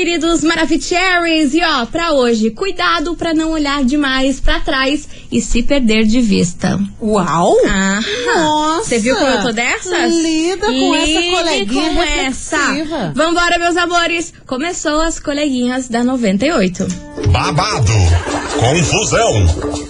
queridos Maravicheries. E ó, pra hoje, cuidado pra não olhar demais pra trás e se perder de vista. Uau! Ah, Nossa! Você viu como eu tô dessas? Lida com essa coleguinha com essa. Vambora, meus amores. Começou as coleguinhas da 98. babado, confusão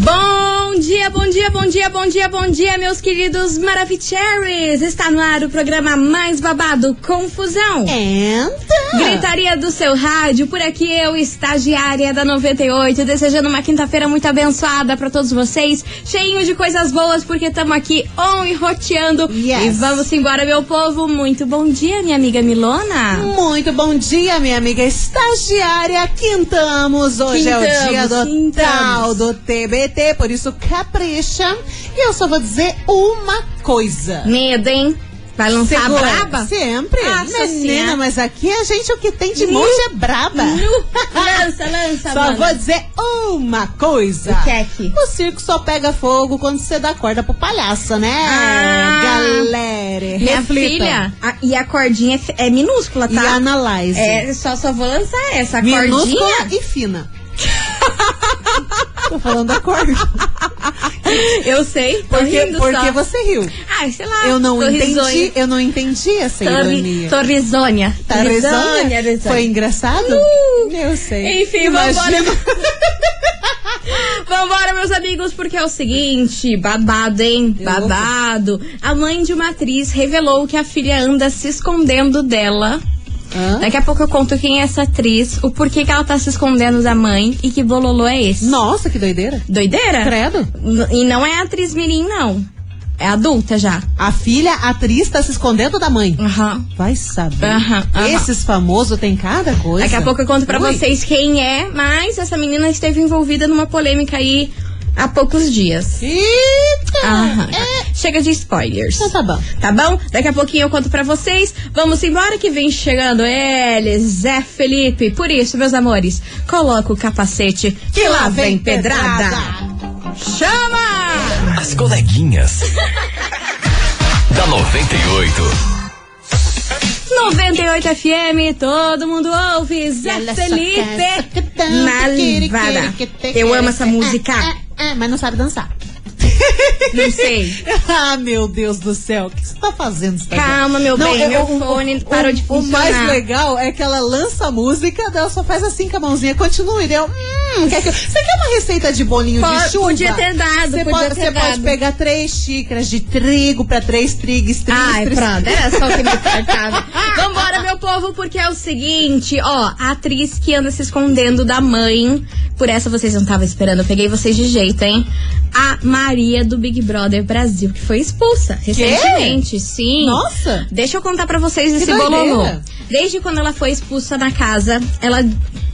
Bom dia, bom dia, bom dia, bom dia, bom dia, meus queridos Maravicheries. Está no ar o programa mais babado, Confusão. Entra! Gritaria do seu rádio, por aqui eu, estagiária da 98, desejando uma quinta-feira muito abençoada pra todos vocês, cheinho de coisas boas, porque estamos aqui on e roteando. Yes. E vamos embora, meu povo. Muito bom dia, minha amiga Milona. Muito bom dia, minha amiga estagiária. Quintamos. Hoje é o Quintamos, dia do quintamos. tal do TBT, por isso capricha. E eu só vou dizer uma coisa. Medo, hein? Vai lançar a Segura. braba? Sempre. Nossa Menina, mas aqui a gente o que tem de monte é braba. Nu. Lança, lança, Só mana. vou dizer uma coisa. O que é que? O circo só pega fogo quando você dá corda pro palhaço, né? Ah. Galera, Minha reflita. filha, a- e a cordinha é é minúscula, E tá? analyze. É, só, só vou lançar essa a Minúscula cordinha. e fina. Tô falando da corda. Eu sei, Porque, porque só. você riu. Ai, sei lá. Eu não entendi, risonha. eu não entendi essa Tô, ironia. tô risonha. Tá risonha? risonha. Foi engraçado? Uh. Eu sei. Enfim, Imagina. vambora. Vambora, meus amigos, porque é o seguinte, babado, hein? Babado. A mãe de uma atriz revelou que a filha anda se escondendo dela. Hã? Daqui a pouco eu conto quem é essa atriz, o porquê que ela tá se escondendo da mãe e que bololô é esse. Nossa, que doideira. Doideira? Credo. E não é atriz mirim, não. É adulta já. A filha atriz tá se escondendo da mãe. Aham. Vai saber. Aham, aham. Esses famosos tem cada coisa. Daqui a pouco eu conto pra vocês quem é, mas essa menina esteve envolvida numa polêmica aí há poucos dias. Eita! Aham. Chega de spoilers. Então tá bom. Tá bom? Daqui a pouquinho eu conto pra vocês. Vamos embora que vem chegando ele, Zé Felipe. Por isso, meus amores, coloca o capacete que lá vem pedrada. Chama! As coleguinhas. da 98. 98 FM, todo mundo ouve. Zé Felipe na livada. Eu amo essa música. É, mas não sabe dançar. Não sei. ah, meu Deus do céu. O que você tá fazendo, estagiário? Calma, meu bem, eu- meu o- fone o- parou de O funcionar. mais legal é que ela lança a música, ela só faz assim com a mãozinha, continua. E daí eu, hum, quer que eu- você quer uma receita de bolinho Pode- de chuva? podia ter dado, Você, pode, ter pode pegar três xícaras de trigo pra três trigos, trigos, Ai, pronto, era só o que me faltava. Vambora, meu povo, porque é o seguinte, ó, a atriz que anda se escondendo da mãe, por essa vocês não estavam esperando, eu peguei vocês de jeito, hein? A Maria do Big Brother Brasil, que foi expulsa recentemente, sim. Nossa! Deixa eu contar pra vocês esse doideira. bololô. Desde quando ela foi expulsa na casa, ela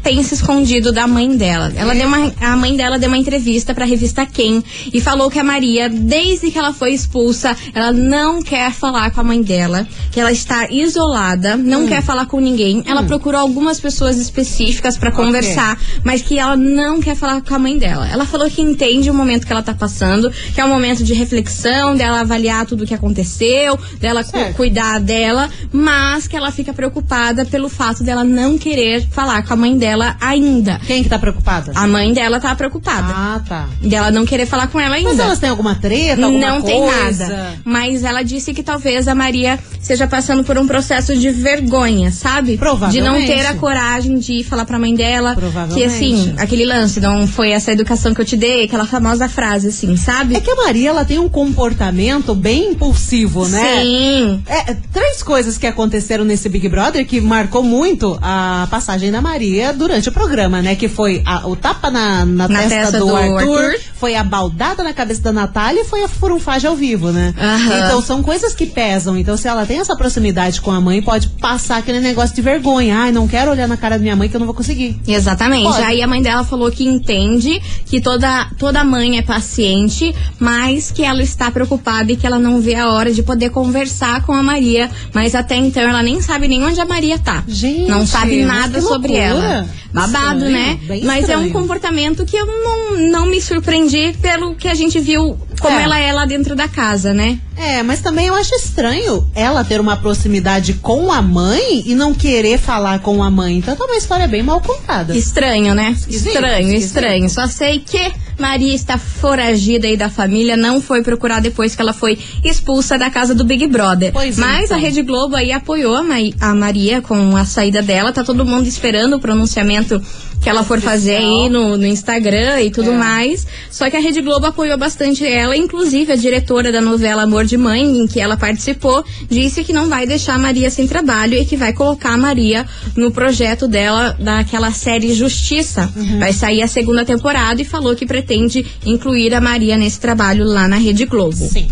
tem se escondido da mãe dela. Ela deu uma, a mãe dela deu uma entrevista pra revista Quem e falou que a Maria, desde que ela foi expulsa, ela não quer falar com a mãe dela, que ela está isolada, não Hum. quer falar com ninguém. Ela procurou algumas pessoas específicas pra conversar, mas que ela não quer falar com a mãe dela. Ela falou que entende o momento que ela tá passando, que é um momento de reflexão, dela avaliar tudo o que aconteceu, dela cu- cuidar dela, mas que ela fica preocupada pelo fato dela não querer falar com a mãe dela ainda. Quem que tá preocupada? A mãe dela tá preocupada. Ah, tá. Dela não querer falar com ela ainda. Mas elas têm alguma treta, alguma Não tem coisa? nada. Mas ela disse que talvez a Maria esteja passando por um processo de vergonha, sabe? De Provavelmente. não ter a coragem de falar pra mãe dela. Que Provavelmente. assim, aquele lance, não foi essa educação que eu te dei, aquela famosa frase assim, sabe? É que a Maria, ela tem um comportamento bem impulsivo, né? Sim. É, três coisas que aconteceram nesse Big Brother que marcou muito a passagem da Maria durante o programa, né? Que foi a- o tapa na, na, Na testa, testa do, do Arthur, Arthur. foi a baldada na cabeça da Natália e foi a furunfagem ao vivo, né? Aham. Então são coisas que pesam. Então se ela tem essa proximidade com a mãe, pode passar aquele negócio de vergonha. Ai, não quero olhar na cara da minha mãe que eu não vou conseguir. Exatamente. Pode. Aí a mãe dela falou que entende que toda, toda mãe é paciente, mas que ela está preocupada e que ela não vê a hora de poder conversar com a Maria. Mas até então ela nem sabe nem onde a Maria tá. Gente, não sabe nada sobre ela. Babado, Estranho, né? Mas é um estranho. comportamento que eu não, não me surpreendi pelo que a gente viu como É. ela é lá dentro da casa, né? É, mas também eu acho estranho ela ter uma proximidade com a mãe e não querer falar com a mãe. Então tá uma história bem mal contada. Estranho, né? Esquisito, estranho, esquisito. estranho. Só sei que Maria está foragida aí da família, não foi procurar depois que ela foi expulsa da casa do Big Brother. Pois Mas então. a Rede Globo aí apoiou a, Mai- a Maria com a saída dela. Tá todo mundo esperando o pronunciamento que ela for fazer aí no, no Instagram e tudo É. mais. Só que a Rede Globo apoiou bastante ela, inclusive a diretora da novela Amor de Mãe, em que ela participou, disse que não vai deixar a Maria sem trabalho e que vai colocar a Maria no projeto dela daquela série Justiça. Uhum. Vai sair a segunda temporada e falou que pretende incluir a Maria nesse trabalho lá na Rede Globo. Sim.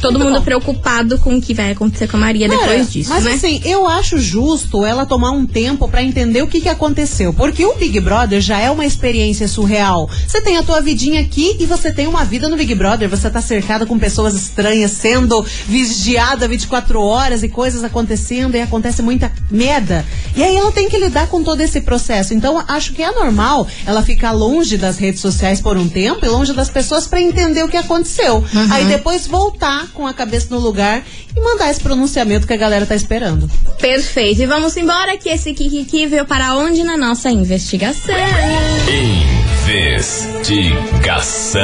Todo Muito mundo bom. preocupado com o que vai acontecer com a Maria Cara, depois disso, mas né? assim, eu acho justo ela tomar um tempo pra entender o que, que aconteceu. Porque o Big Brother já é uma experiência surreal. Você tem a tua vidinha aqui e você tem uma vida no Big Brother. Você tá cercada com pessoas estranhas, sendo vigiada 24 horas e coisas acontecendo e acontece muita merda. E aí ela tem que lidar com todo esse processo. Então, acho que é normal ela ficar longe das redes sociais por um tempo e longe das pessoas pra entender o que aconteceu. Uhum. Aí depois voltar com a cabeça no lugar e mandar esse pronunciamento que a galera tá esperando. Perfeito. E vamos embora que esse Kikiki veio para onde na nossa investigação. Investigação.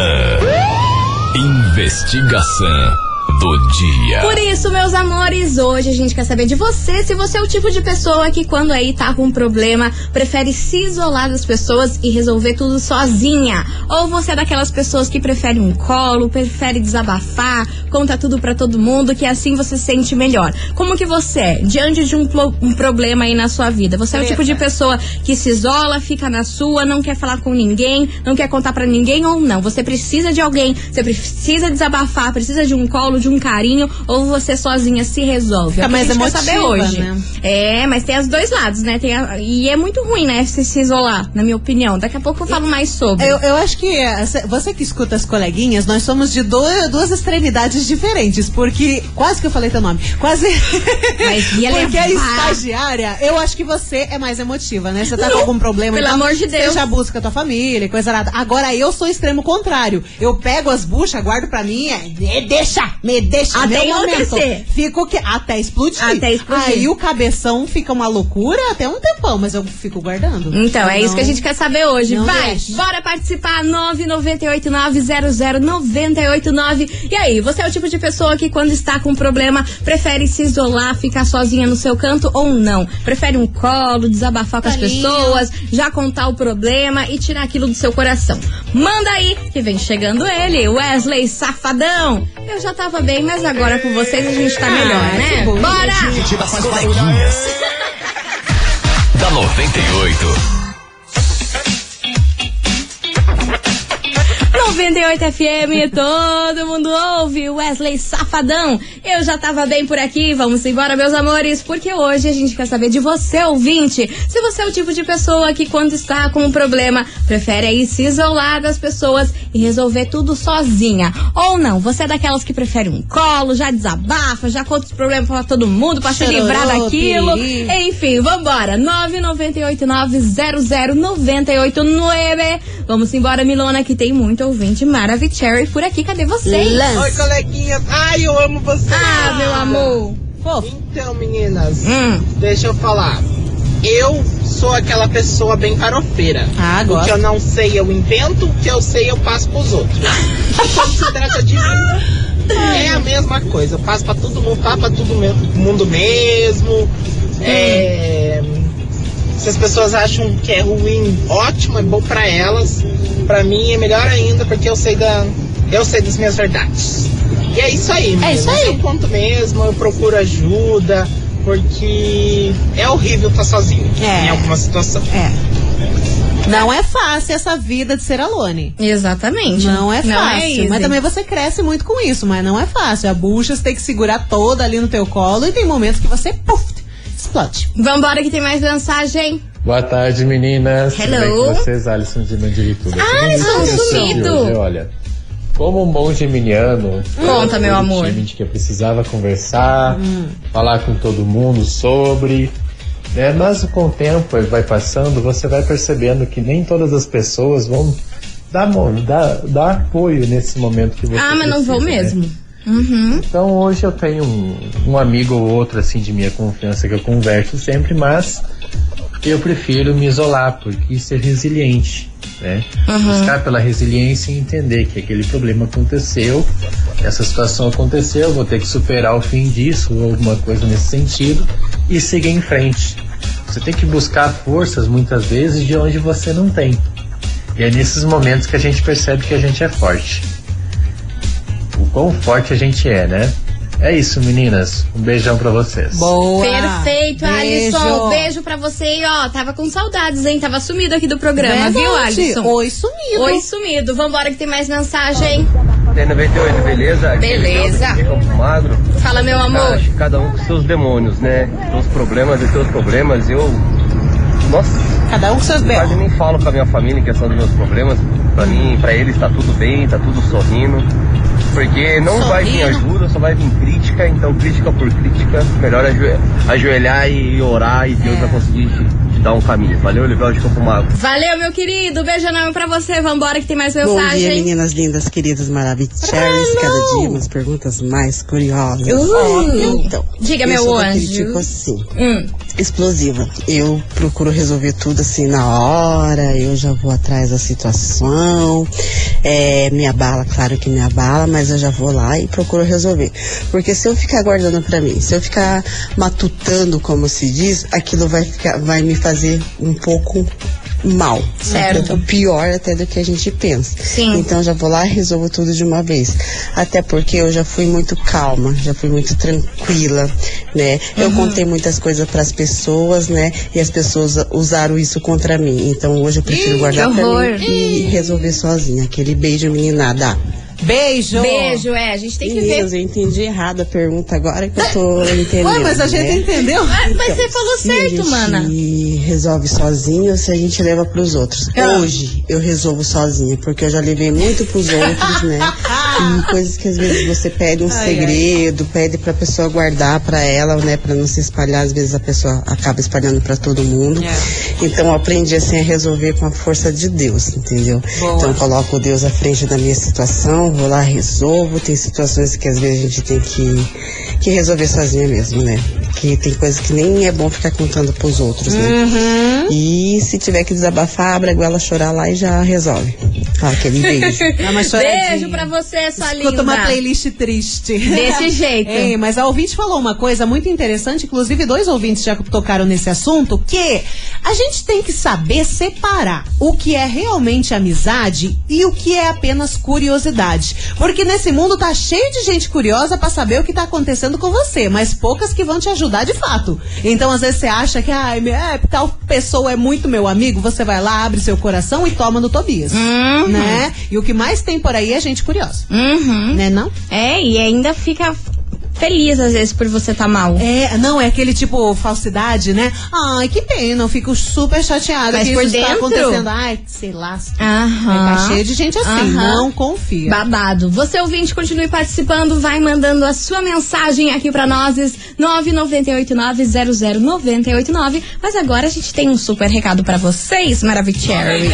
Investigação do dia. Por isso, meus amores, hoje a gente quer saber de você se você é o tipo de pessoa que quando aí tá com um problema, prefere se isolar das pessoas e resolver tudo sozinha. Ou você é daquelas pessoas que prefere um colo, prefere desabafar, conta tudo pra todo mundo, que assim você se sente melhor. Como que você é diante de um, um problema aí na sua vida? Você é o tipo de pessoa que se isola, fica na sua, não quer falar com ninguém, não quer contar pra ninguém ou não? Você precisa de alguém, você precisa desabafar, precisa de um colo, de um carinho, ou você sozinha se resolve? Fica É o que mais a gente quer saber hoje. né? É, mas tem os dois lados, né? A- e é muito ruim, né? Se, se isolar, na minha opinião. Daqui a pouco eu falo mais sobre. Eu, eu acho que é, cê- você que escuta as coleguinhas, nós somos de do- duas extremidades diferentes, porque quase que eu falei teu nome, quase. Mas ia porque a levar. estagiária, eu acho que você é mais emotiva, né? Você tá com algum problema, pelo então, amor de Deus. Você já busca a tua família, coisa nada. Agora eu sou o extremo contrário. Eu pego as buchas, guardo pra mim, é, me deixa, me deixa, Até meu momento. Fico que até explodir. Até explodir. Aí o cabeção fica uma loucura até um tempão, mas eu fico guardando. Então, é isso que a gente quer saber hoje. Não Vai, deixe. bora participar. 998900989. E aí, você é o tipo de pessoa que quando está com um problema, prefere se isolar, ficar sozinha no seu canto ou não? Prefere um colo, desabafar com as pessoas, já contar o problema e tirar aquilo do seu coração. Manda aí, que vem chegando ele, Wesley Safadão. Eu já tava bem, mas agora com vocês a gente tá melhor, Ah, né? bom. Bora! As coleguinhas. da 98. 98 FM, todo mundo ouve, Wesley Safadão. Eu já tava bem por aqui, vamos embora, meus amores, porque hoje a gente quer saber de você, ouvinte. Se você é o tipo de pessoa que, quando está com um problema, prefere aí se isolar das pessoas e resolver tudo sozinha. Ou não, você é daquelas que prefere um colo, já desabafa, já conta os problemas pra todo mundo, pra se livrar daquilo. piriri. Enfim, vambora. 998900989. Vamos embora, Milona, que tem muito ouvinte Maravicherry por aqui. Cadê vocês? Oi, coleguinhas. Ai, eu amo vocês. Ah, meu amor. Fofo. Então, meninas, Hum. deixa eu falar. Eu sou aquela pessoa bem farofeira. Ah, O que eu não sei, eu invento. O que eu sei, eu passo pros outros. Quando se trata de mim, é a mesma coisa. Eu passo pra todo mundo, passo pra todo mundo mesmo. É, se as pessoas acham que é ruim, ótimo, é bom pra elas. Pra mim é melhor ainda, porque eu sei da. Eu sei das minhas verdades. E é isso aí, meninas. isso aí. Eu conto mesmo, eu procuro ajuda, porque é horrível estar sozinho É. em alguma situação. É. Não é fácil essa vida de ser alone. Exatamente. Não é fácil. Não é mas também você cresce muito com isso, mas não é fácil. A bucha você tem que segurar toda ali no teu colo e tem momentos que você puf, explode. Vambora que tem mais mensagem. Boa tarde, meninas. Hello. Tudo bem com vocês? Alisson de Mandirituba. Alisson, sumido. Olha, como um bom geminiano... Conta, eu meu amor. que eu precisava conversar, falar com todo mundo sobre... Né? Mas com o tempo vai passando, você vai percebendo que nem todas as pessoas vão dar, dar, dar apoio nesse momento que você Ah, mas não vou né? mesmo. Uhum. Então hoje eu tenho um, um amigo ou outro assim de minha confiança que eu converso sempre, mas eu prefiro me isolar porque ser resiliente, né? Buscar pela resiliência e entender que aquele problema aconteceu, essa situação aconteceu, eu vou ter que superar o fim disso ou alguma coisa nesse sentido e seguir em frente. Você tem que buscar forças muitas vezes de onde você não tem. E é nesses momentos que a gente percebe que a gente é forte o quão forte a gente é, né? É isso, meninas. Um beijão pra vocês. Boa. Perfeito, Beijo. Alisson. Beijo pra você. E ó, tava com saudades, hein? Tava sumido aqui do programa, Verdade. viu, Alisson? Oi, sumido. Oi, sumido. Vambora que tem mais mensagem. Tem 98, beleza? Aqui é Beleza. Campo Magro. Fala, meu Cara, amor. acho que cada um com seus demônios, né? Seus problemas e seus problemas. Eu. Nossa, Cada um com seus quase belos. nem falo com a minha família em questão dos meus problemas. Pra mim, pra eles tá tudo bem, tá tudo sorrindo. Porque não vai vir Sorrindo. ajuda, só vai vir crítica. Então, crítica por crítica. Melhor ajoe- ajoelhar e orar e É. Deus vai conseguir te, te dar um caminho. Valeu, Livel de Campo Magro. Valeu, meu querido. Beijo enorme pra você. Vambora que tem mais Bom dia, mensagem. meninas lindas, queridas, maravilhosas. Cada dia umas perguntas mais curiosas. Uh, então, diga, eu meu anjo. tipo assim, Hum. Explosiva. Eu procuro resolver tudo assim na hora, eu já vou atrás da situação. É, me abala, claro que me abala, mas eu já vou lá e procuro resolver. Porque se eu ficar guardando pra mim, se eu ficar matutando, como se diz, aquilo vai, ficar, vai me fazer um pouco mal. Certo. Pouco pior até do que a gente pensa. Sim. Então já vou lá e resolvo tudo de uma vez. Até porque eu já fui muito calma, já fui muito tranquila, né? Eu Uhum. contei muitas coisas para as pessoas, né? E as pessoas usaram isso contra mim. Então hoje eu prefiro guardar que pra mim e resolver sozinha. Aquele beijo meninada. Beijo. Beijo, é. A gente tem que Meninas, ver. eu entendi errado a pergunta agora que eu tô entendendo. Ué, mas a gente né? entendeu. Ah, mas você falou Se a certo, gente mana. resolve sozinho ou se a gente leva pros outros. Ah. Hoje eu resolvo sozinha, porque eu já levei muito pros outros, né? E coisas que às vezes você pede um Ai, segredo, pede pra pessoa guardar pra ela, né? Pra não se espalhar, às vezes a pessoa acaba espalhando pra todo mundo. É. Então eu aprendi assim a resolver com a força de Deus, entendeu? Boa. Então eu coloco Deus à frente da minha situação, vou lá, resolvo. Tem situações que às vezes a gente tem que, que resolver sozinha mesmo, né? Que tem coisas que nem é bom ficar contando pros outros, né? Uhum. E se tiver que desabafar, abre a goela chorar lá e já resolve. Ah, aquele beijo. Dá uma choradinha. Beijo pra você, sua Escuta linda. uma playlist triste. Desse jeito. Ei, mas a ouvinte falou uma coisa muito interessante, inclusive dois ouvintes já tocaram nesse assunto, que a gente tem que saber separar o que é realmente amizade e o que é apenas curiosidade. Porque nesse mundo tá cheio de gente curiosa pra saber o que tá acontecendo com você, mas poucas que vão te ajudar de fato. Então, às vezes você acha que meu, é, tal pessoa é muito meu amigo, você vai lá, abre seu coração e toma no Tobias. Né? E o que mais tem por aí é gente curiosa. Uhum. Né, não? É, e ainda fica feliz às vezes por você tá mal. É, não, é aquele tipo falsidade, né? Ai, que pena, eu fico super chateada Mas que por isso tá dentro? acontecendo. Ai, sei lá. Aham. Tá cheio de gente assim, Aham. não confia. Babado. Você ouvinte, continue participando, vai mandando a sua mensagem aqui pra nós, 998900989. Mas agora a gente tem um super recado pra vocês, Maravicherry.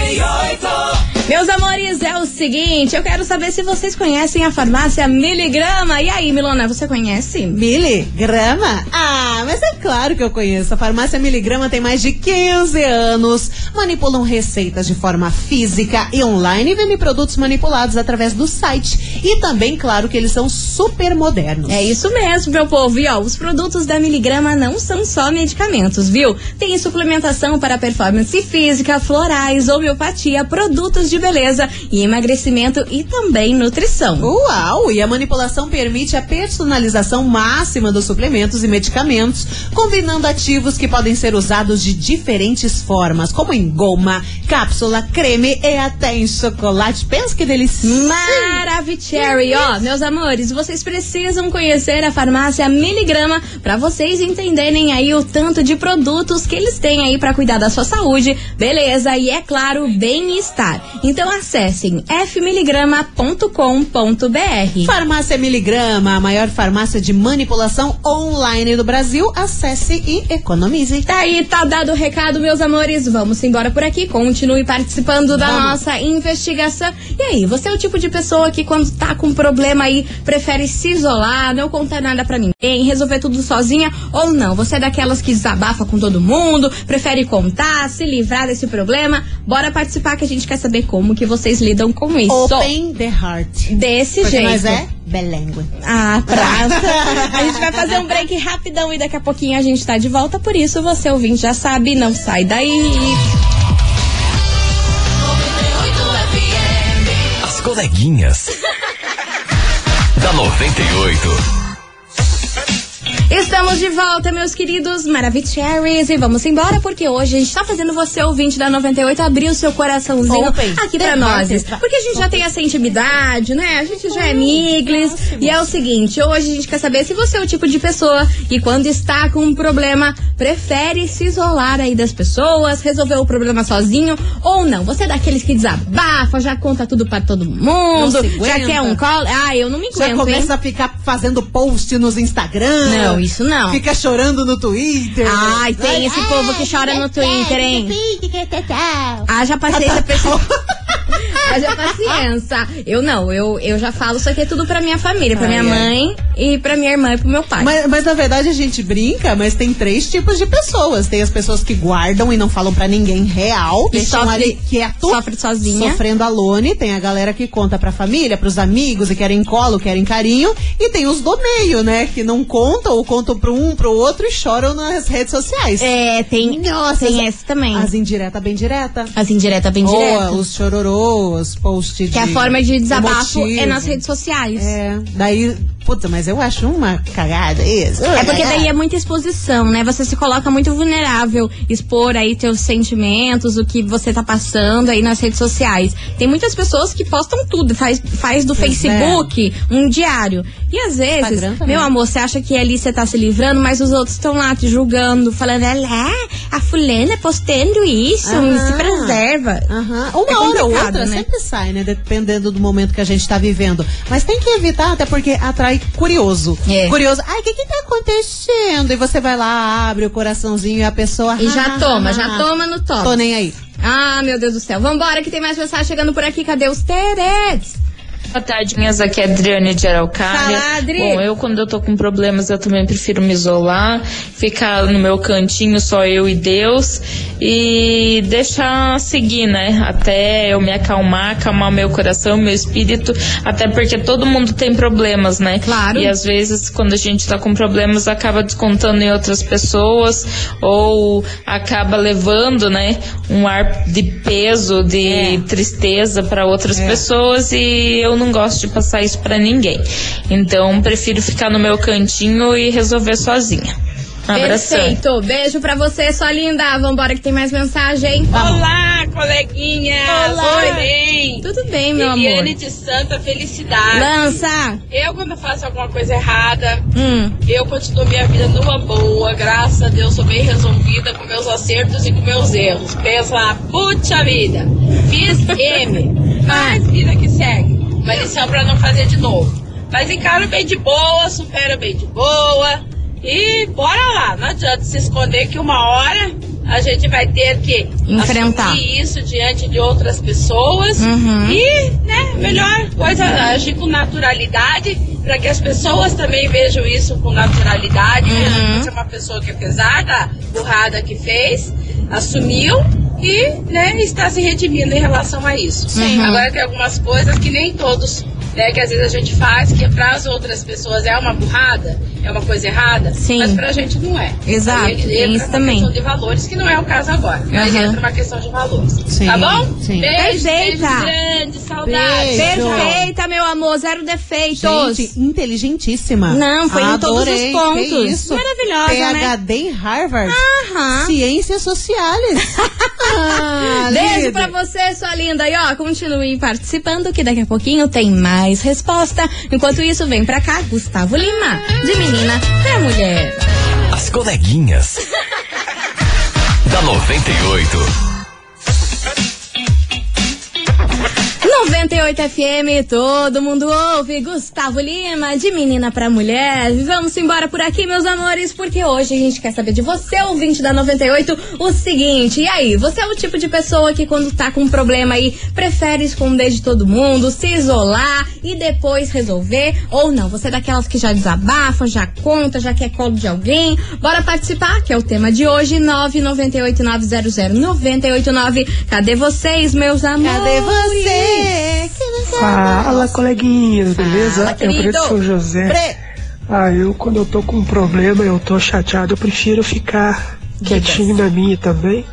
Meus amores, é o seguinte, eu quero saber se vocês conhecem a farmácia Miligrama. E aí, Milona, você conhece? Miligrama? Ah, mas é claro que eu conheço. A farmácia Miligrama tem mais de 15 anos. Manipulam receitas de forma física e online e vendem produtos manipulados através do site. E também, claro, que eles são super modernos. É isso mesmo, meu povo. E ó, os produtos da Miligrama não são só medicamentos, viu? Tem suplementação para performance física, florais, homeopatia, produtos de beleza e emagrecimento e também nutrição. Uau! E a manipulação permite a personalização máxima dos suplementos e medicamentos, combinando ativos que podem ser usados de diferentes formas, como em goma, cápsula, creme e até em chocolate. Pensa que delícia! Maravicherry, ó, meus amores, vocês precisam conhecer a farmácia Miligrama para vocês entenderem aí o tanto de produtos que eles têm aí para cuidar da sua saúde, beleza e é claro, bem-estar. Então acessem fmiligrama.com.br. Farmácia Miligrama, a maior farmácia de manipulação online do Brasil. Acesse e economize. Tá aí, tá dado o recado, meus amores. Vamos embora por aqui. Continue participando da Vamos. nossa investigação. E aí, você é o tipo de pessoa que quando tá com problema aí, prefere se isolar, não contar nada pra ninguém, resolver tudo sozinha ou não? Você é daquelas que desabafa com todo mundo, prefere contar, se livrar desse problema? Bora participar que a gente quer saber como que vocês lidam com isso. Open the heart. Desse Porque jeito. nós é belengue. Ah, praça. a gente vai fazer um break rapidão e daqui a pouquinho a gente tá de volta. Por isso, você ouvinte já sabe, não sai daí. As coleguinhas. da 98. Estamos de volta, meus queridos Maravicheries. E vamos embora, porque hoje a gente tá fazendo você, ouvinte da 98, abrir o seu coraçãozinho Open. aqui pra nós. Porque a gente já tem essa intimidade, né? A gente já é miglis. E é o seguinte, hoje a gente quer saber se você é o tipo de pessoa que quando está com um problema, prefere se isolar aí das pessoas, resolver o problema sozinho ou não. Você é daqueles que desabafa, já conta tudo pra todo mundo, já quer um colo. Ah, eu não me Já aguento, começa hein? a ficar fazendo post nos Instagram. Não, isso não. Fica chorando no Twitter. Ai, tem esse povo que chora no Twitter, hein? Haja paciência pra esse... Haja paciência. Eu não, eu, eu já falo isso aqui é tudo pra minha família, pra minha mãe e pra minha irmã e pro meu pai. Mas, mas na verdade a gente brinca, mas tem três tipos de pessoas. Tem as pessoas que guardam e não falam pra ninguém real, E deixam sofre- ali quieto, sofre sozinha. sofrendo alone. Tem a galera que conta pra família, pros amigos e querem colo, querem carinho. E tem os do meio, né, que não contam ou contam pro um, pro outro e choram nas redes sociais. É, tem, Nossa, tem esse também. As indireta bem direta. As indiretas bem Ou diretas. os chororô, posts de Que a forma de desabafo emotivo. é nas redes sociais. É, daí, puta, mas eu acho uma cagada isso. É porque daí é muita exposição, né? Você se coloca muito vulnerável, expor aí teus sentimentos, o que você tá passando aí nas redes sociais. Tem muitas pessoas que postam tudo, faz, faz do Pois Facebook um diário. E às vezes, meu amor, você acha que ali você tá se livrando, mas os outros estão lá te julgando, falando, lá, a fulana postando isso, Aham. se preserva. Aham. Uma É hora ou outra né? sempre sai, né? Dependendo do momento que a gente tá vivendo. Mas tem que evitar, até porque atrai curioso. É. Curioso. Ai, o que que tá acontecendo? E você vai lá, abre o coraçãozinho e a pessoa... E já "Ah, toma, já toma no top. Tô nem aí. Ah, meu Deus do céu. Vambora que tem mais mensagem chegando por aqui. Cadê os Teretes? Boa tarde, minhas. Aqui é a Adriane de Araucária. Fala, Adri. Bom, eu quando eu tô com problemas, eu também prefiro me isolar, ficar no meu cantinho, só eu e Deus, e deixar seguir, né? Até eu me acalmar, acalmar meu coração, meu espírito, até porque todo mundo tem problemas, né? Claro. E às vezes, quando a gente tá com problemas, acaba descontando em outras pessoas, ou acaba levando, né, um ar de peso, de É. tristeza para outras pessoas e eu não gosto de passar isso para ninguém. Então, prefiro ficar no meu cantinho e resolver sozinha. Um abração. Perfeito. Beijo pra você, sua linda. Vambora que tem mais mensagem. Olá, coleguinha! Olá. Tudo bem? Tudo bem, meu Eliane amor. de Santa Felicidade. Lança. Eu, quando faço alguma coisa errada, Hum. eu continuo minha vida numa boa. Graças a Deus, sou bem resolvida com meus acertos e com meus erros. Pensa lá, puxa vida, fiz M. Mas vida que segue. Uma lição pra não fazer de novo. Mas encaro bem de boa, supero bem de boa. E bora lá, não adianta se esconder que uma hora a gente vai ter que Enfrentar. isso diante de outras pessoas Uhum. e, né, melhor coisa agir com naturalidade para que as pessoas também vejam isso com naturalidade. Uhum. Você é uma pessoa que apesar da burrada que fez, assumiu e, né, está se redimindo em relação a isso. Sim. Agora tem algumas coisas que nem todos né, que às vezes a gente faz, que para as outras pessoas é uma burrada, é uma coisa errada, Sim. mas pra gente não é. Exato, Aí tem entra isso uma também. questão de valores, que não é o caso agora, mas Aham. entra uma questão de valores. Sim, tá bom? sim. Beijo, beijo Perfeita. grande, saudade. Beijo. Perfeita, meu amor, zero defeitos. Gente, inteligentíssima. Não, foi em todos os Adorei, pontos. que isso? Maravilhosa, né? PhD em Harvard. Aham. Ciências sociais. ah, Beijo pra você, sua linda. E ó, continue participando que daqui a pouquinho tem mais resposta. Enquanto isso, vem pra cá, Gustavo Lima, de menina pra mulher. As coleguinhas. da 98. 98 FM, todo mundo ouve. Gustavo Lima, de menina pra mulher. Vamos embora por aqui, meus amores, porque hoje a gente quer saber de você, ouvinte da 98, o seguinte. E aí, você é o tipo de pessoa que quando tá com um problema aí, prefere esconder de todo mundo, se isolar e depois resolver? Ou não? Você é daquelas que já desabafa, já conta, já quer colo de alguém? Bora participar, que é o tema de hoje, 998-900-989. Cadê vocês, meus amores? Cadê você? Fala, coleguinhas, beleza? Fala, eu. Preto São José. Pre- Ah, eu quando eu tô com um problema, eu tô chateado, eu prefiro ficar quietinho na minha também.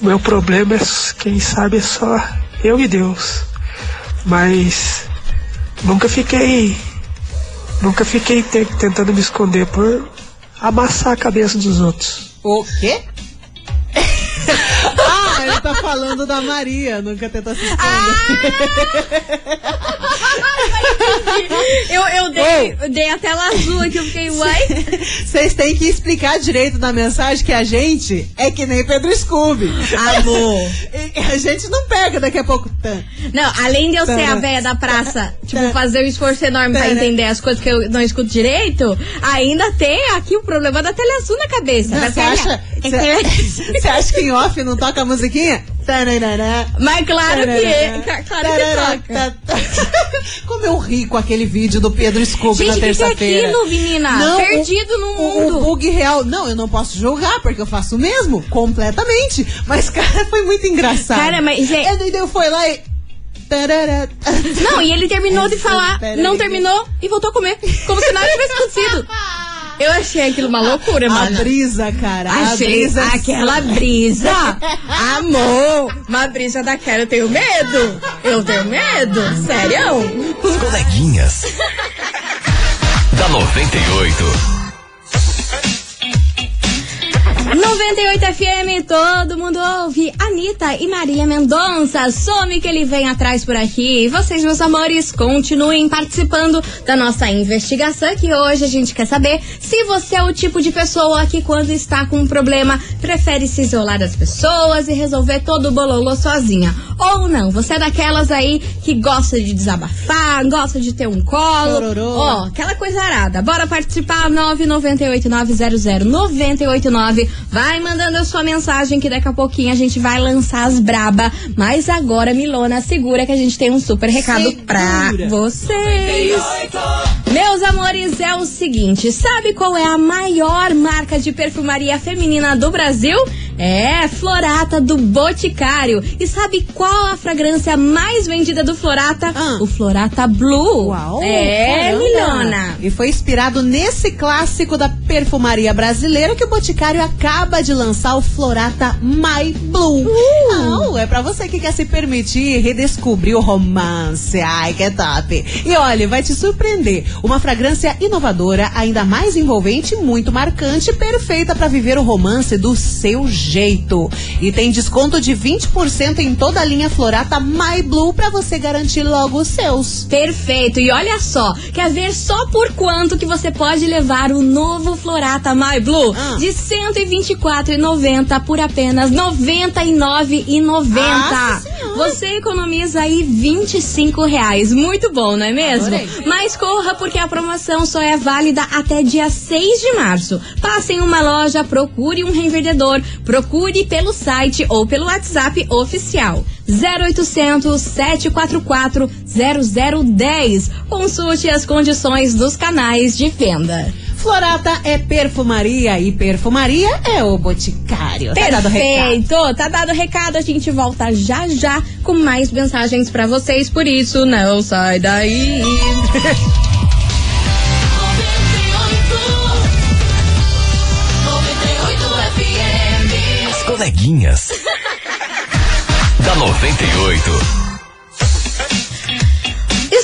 Meu problema é, quem sabe, é só eu e Deus. Mas nunca fiquei. Nunca fiquei te- tentando me esconder por amassar a cabeça dos outros. O quê? Ah, falando da Maria, nunca tentou se esconder. Eu, eu, dei, eu dei a tela azul aqui, eu fiquei, uai. Vocês têm que explicar direito na mensagem que a gente é que nem Pedro Scooby. Amor. A gente não pega daqui a pouco. Tan. Não, além de eu ser a véia da praça, tipo, fazer um esforço enorme pra Tana. entender as coisas que eu não escuto direito, ainda tem aqui o problema da tela azul na cabeça. Você acha, você acha que em off não toca a musiquinha? Mas claro que é, Tararara. claro que toca. Como eu ri com aquele vídeo do Pedro Scooby na o que, que é terça-feira. aquilo, menina? Não, Perdido no o, mundo. o bug real. Não, eu não posso julgar, porque eu faço o mesmo, completamente. Mas, cara, foi muito engraçado. Cara, mas, gente- E daí eu fui lá e. Não, e ele terminou de falar, não aí. terminou e voltou a comer. Como se nada tivesse acontecido. Eu achei aquilo uma loucura, A mano. brisa, cara. a Achei brisa é aquela brisa. Amor, uma brisa daquela eu tenho medo. Eu tenho medo. Sério? As coleguinhas. da 98. 98 FM, todo mundo ouve. Anitta e Maria Mendonça, some que ele vem atrás por aqui. Vocês, meus amores, continuem participando da nossa investigação que hoje a gente quer saber se você é o tipo de pessoa que quando está com um problema prefere se isolar das pessoas e resolver todo o bololô sozinha. Ou não, você é daquelas aí que gosta de desabafar, gosta de ter um colo. Ó, aquela coisa arada. Bora participar, 998900989. Vai mandando a sua mensagem que daqui a pouquinho a gente vai lançar as braba. Mas agora, Milona, segura que a gente tem um super recado Segura. pra vocês. Meus amores, é o seguinte, sabe qual é a maior marca de perfumaria feminina do Brasil? É, Florata do Boticário. E sabe qual a fragrância mais vendida do Florata? Ah. O Florata Blue. Uau! É, caramba. Milona. E foi inspirado nesse clássico da perfumaria brasileira que o Boticário acaba de lançar o Florata My Blue. Não, é pra você que quer se permitir redescobrir o romance. Ai, que top. E olha, vai te surpreender. Uma fragrância inovadora, ainda mais envolvente, muito marcante, perfeita pra viver o romance do seu jeito. E tem desconto de 20% em toda a linha Florata My Blue pra você garantir logo os seus. Perfeito. E olha só, quer ver só por quanto que você pode levar o novo Florata My Blue? Ah. De R$ 124,90 por apenas R$ 99,90. Nossa Senhora. Você economiza aí 25 reais. Muito bom, não é mesmo? Adorei. Mas corra porque a promoção só é válida até dia 6 de março. Passe em uma loja, procure um revendedor, procure pelo site ou pelo WhatsApp oficial. 0800 744 0010. Consulte as condições dos canais de venda. Florata é perfumaria e perfumaria é o boticário. Tá dado o recado. Perfeito, tá dado o recado. A gente volta já já com mais mensagens pra vocês. Por isso, não sai daí. As coleguinhas. da 98.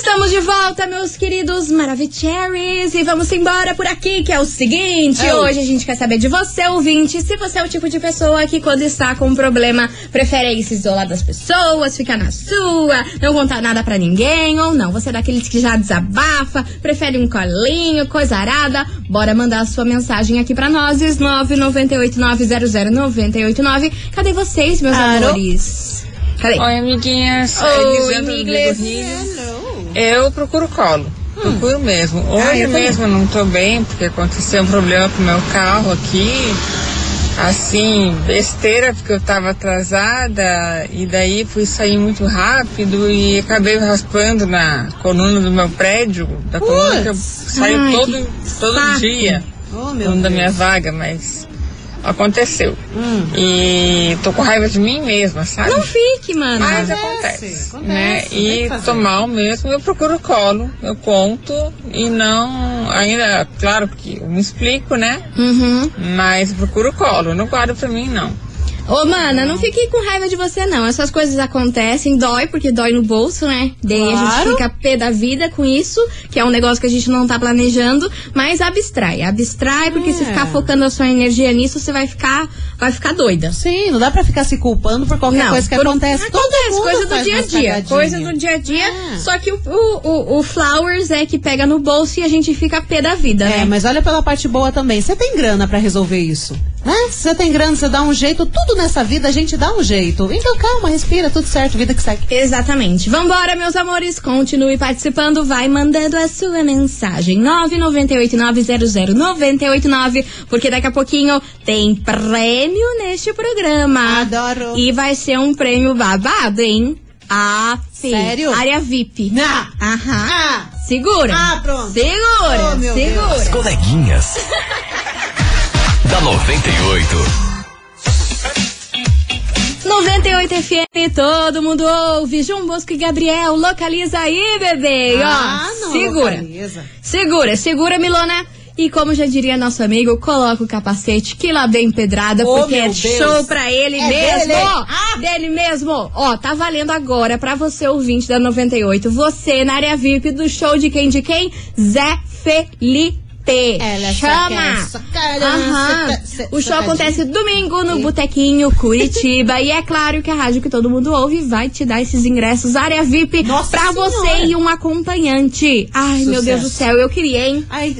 Estamos de volta, meus queridos Maravicheries, e vamos embora por aqui, que é o seguinte, É hoje a gente quer saber de você, ouvinte, se você é o tipo de pessoa que quando está com um problema, prefere se isolar das pessoas, ficar na sua, não contar nada pra ninguém, ou não, você é daqueles que já desabafa, prefere um colinho, coisa arada, bora mandar a sua mensagem aqui pra nós, 998900989, cadê vocês, meus Alô? amores? Cadê? Oi, amiguinhas. Oi, Elisandra Eu procuro colo. Procuro mesmo. Ah, Hoje também. mesmo não tô bem, porque aconteceu um problema com o meu carro aqui. Assim, besteira, porque eu tava atrasada e daí fui sair muito rápido e acabei raspando na coluna do meu prédio, da coluna que eu saio Ai, todo, todo saco. dia, Oh, meu da minha vaga, mas aconteceu. Hum. E tô com raiva de mim mesma, sabe? Não fique, mano. Mas Acontece, acontece, né? E tô mal mesmo, eu procuro colo, eu conto e não, ainda, claro que eu me explico, né? Uhum. Mas procuro colo, não guardo pra mim não. Ô, mana, não fique com raiva de você, não. Essas coisas acontecem, dói, porque dói no bolso, né? Daí a gente Claro. fica pé da vida com isso, que é um negócio que a gente não tá planejando, mas abstrai. Abstrai, porque se É. ficar focando a sua energia nisso, você vai ficar, vai ficar doida. Sim, não dá pra ficar se culpando por qualquer Não, coisa que por- acontece. Todo Acontece, coisa do dia a dia. Coisa do dia a dia. É. Só que o, o, o, Flowers é que pega no bolso e a gente fica pé da vida, É, né? mas olha pela parte boa também. Você tem grana pra resolver isso. Né? Se você tem grana, você dá um jeito. Tudo nessa vida a gente dá um jeito. Então calma, respira, tudo certo, vida que segue. Exatamente. Vambora, meus amores. Continue participando. Vai mandando a sua mensagem. 998900989. Porque daqui a pouquinho tem prêmio neste programa. Adoro. E vai ser um prêmio babado, hein? Ah, sim. Sério? Área VIP. Ah, Aham. ah, Segura. Ah, pronto. Segura. Oh, meu segura. As coleguinhas. da 98. 98 FM, todo mundo ouve. João Bosco e Gabriel, localiza aí, bebê. E, ó, ah, não, segura. localiza. Segura, segura, Milona. E como já diria nosso amigo, coloca o capacete que lá bem pedrada, Oh, porque é Deus. show pra ele É mesmo. dele. Ah. Dele mesmo. Ó, tá valendo agora pra você, ouvinte da 98. Você na área VIP do show de quem de quem? Zé Felipe. Ela só Chama! quer socar, Aham. O show acontece domingo no Botequinho Curitiba. e é claro que a rádio que todo mundo ouve vai te dar esses ingressos área VIP Nossa pra Senhora. você e um acompanhante. Ai, meu. Deus do céu, eu queria, hein? Ai,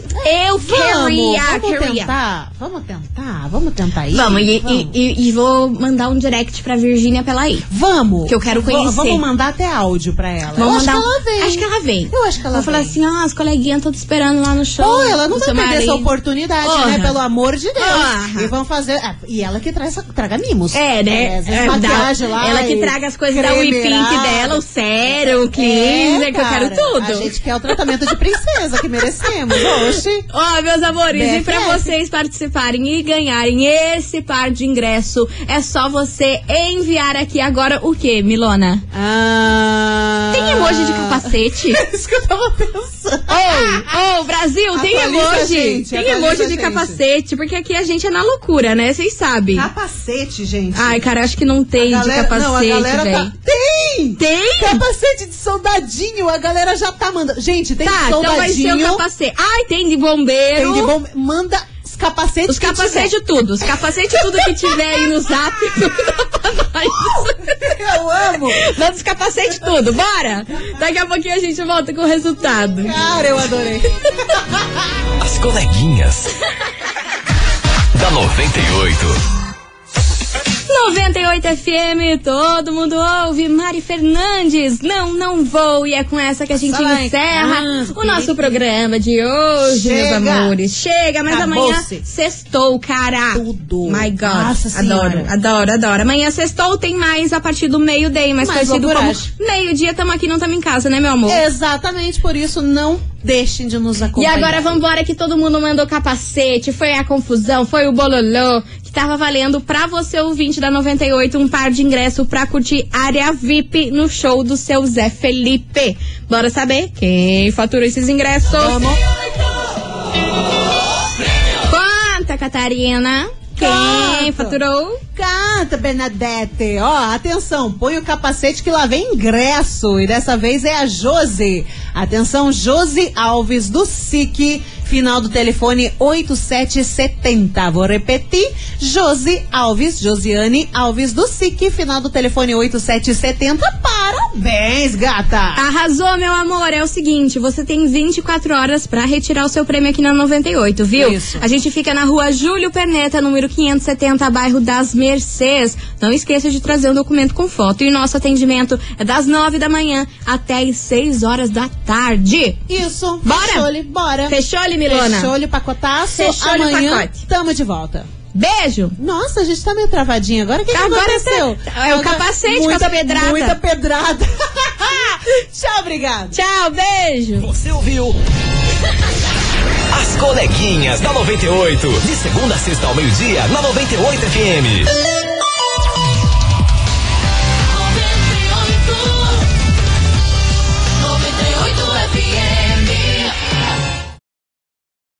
Eu queria, vamos, queria. tentar. Vamos tentar, vamos tentar aí. Vamos, e, vamos. e- e- e vou mandar um direct pra Virgínia pra ela ir. Vamos. Que eu quero conhecer. Vamos mandar até áudio pra ela. Vamos eu acho mandar que um- ela vem. Acho que ela vem. Eu acho que ela Vou falar vem. assim, ó, as coleguinhas estão te esperando lá no show. Pô, ela não vai seu perder essa oportunidade, né? Pelo amor de Deus. E vão fazer. ah, E ela que traz, traga mimos. É, né? vezes É, maquiagem dá- lá. ela que traga as coisas da WePink ah. dela, o sérum, o cleanser, É, que eu quero tudo. A gente quer o tratamento de princesa que merecemos. Oxi. Ó, meus amores, e pra BFF. vocês participarem e ganharem esse par de ingresso, é só você enviar aqui agora o que, Milona? Ah... Tem emoji de capacete? É isso que eu tava pensando. Ô, ô, Brasil, tem a emoji. gente, tem emoji de capacete, porque aqui a gente é na loucura, né? Vocês sabem. Capacete, gente. Ai, cara, acho que não tem A de galera- capacete, não, a galera velho. tá... Tem! Tem? Capacete de soldadinho, a galera já tá mandando. Gente, tem Tá, soldadinho. então vai ser o capacete. Ai, tem de bombeiro. Tem de bom... Manda capacetes Os capacetes tudo. Os capacetes tudo que tiver aí no zap, manda pra nós. Eu amo. Manda os capacetes tudo, bora! Daqui a pouquinho a gente volta com o resultado. Cara, eu adorei. As coleguinhas. da 98. 98 FM, todo mundo ouve. Mari Fernandes, não, não vou. E é com essa que a gente Só encerra casa, o nosso programa de hoje, Chega. meus amores. Chega, mas amanhã Acabou-se. sextou, cara. Tudo. My God. Nossa adoro, Senhora. adoro, adoro. Amanhã sextou tem mais a partir do meio-day, mais Mais conhecido como meio-dia. Tamo aqui, não tamo em casa, né, meu amor? Exatamente por isso, não deixem de nos E acompanhar. agora vambora que todo mundo mandou capacete, foi a confusão, foi o bololô, que tava valendo pra você, ouvinte da 98, um par de ingresso pra curtir área VIP no show do seu Zé Felipe. Bora saber quem faturou esses ingressos? Conta, Catarina. Quem Conta. faturou? Canta, Bernadette. Ó, atenção, põe o capacete que lá vem ingresso. E dessa vez é a Josi. Atenção, Josi Alves do SIC. Final do telefone 8770. Vou repetir. Josi Alves, Josiane Alves do SIC. Final do telefone 8770. Parabéns, gata. Arrasou, meu amor. É o seguinte, você tem 24 horas pra retirar o seu prêmio aqui na 98, viu? Isso. A gente fica na rua Júlio Perneta, número 570, bairro das Mercês. Não esqueça de trazer um documento com foto. E nosso atendimento é das 9 da manhã até as 6 horas da tarde. Isso. Bora? Fechou-lhe, bora. Fechou-lhe, Milona? Fechou-lhe, pacotaço. Fechou-lhe o Amanhã pacote. tamo de volta. Beijo! Nossa, a gente tá meio travadinha agora. O que, que Agora aconteceu? tá- é o capacete com muita, as pedrada. Muita pedrada. Tchau, obrigado. Tchau, beijo! Você ouviu? As coleguinhas da 98. De segunda a sexta ao meio-dia, na 98 FM.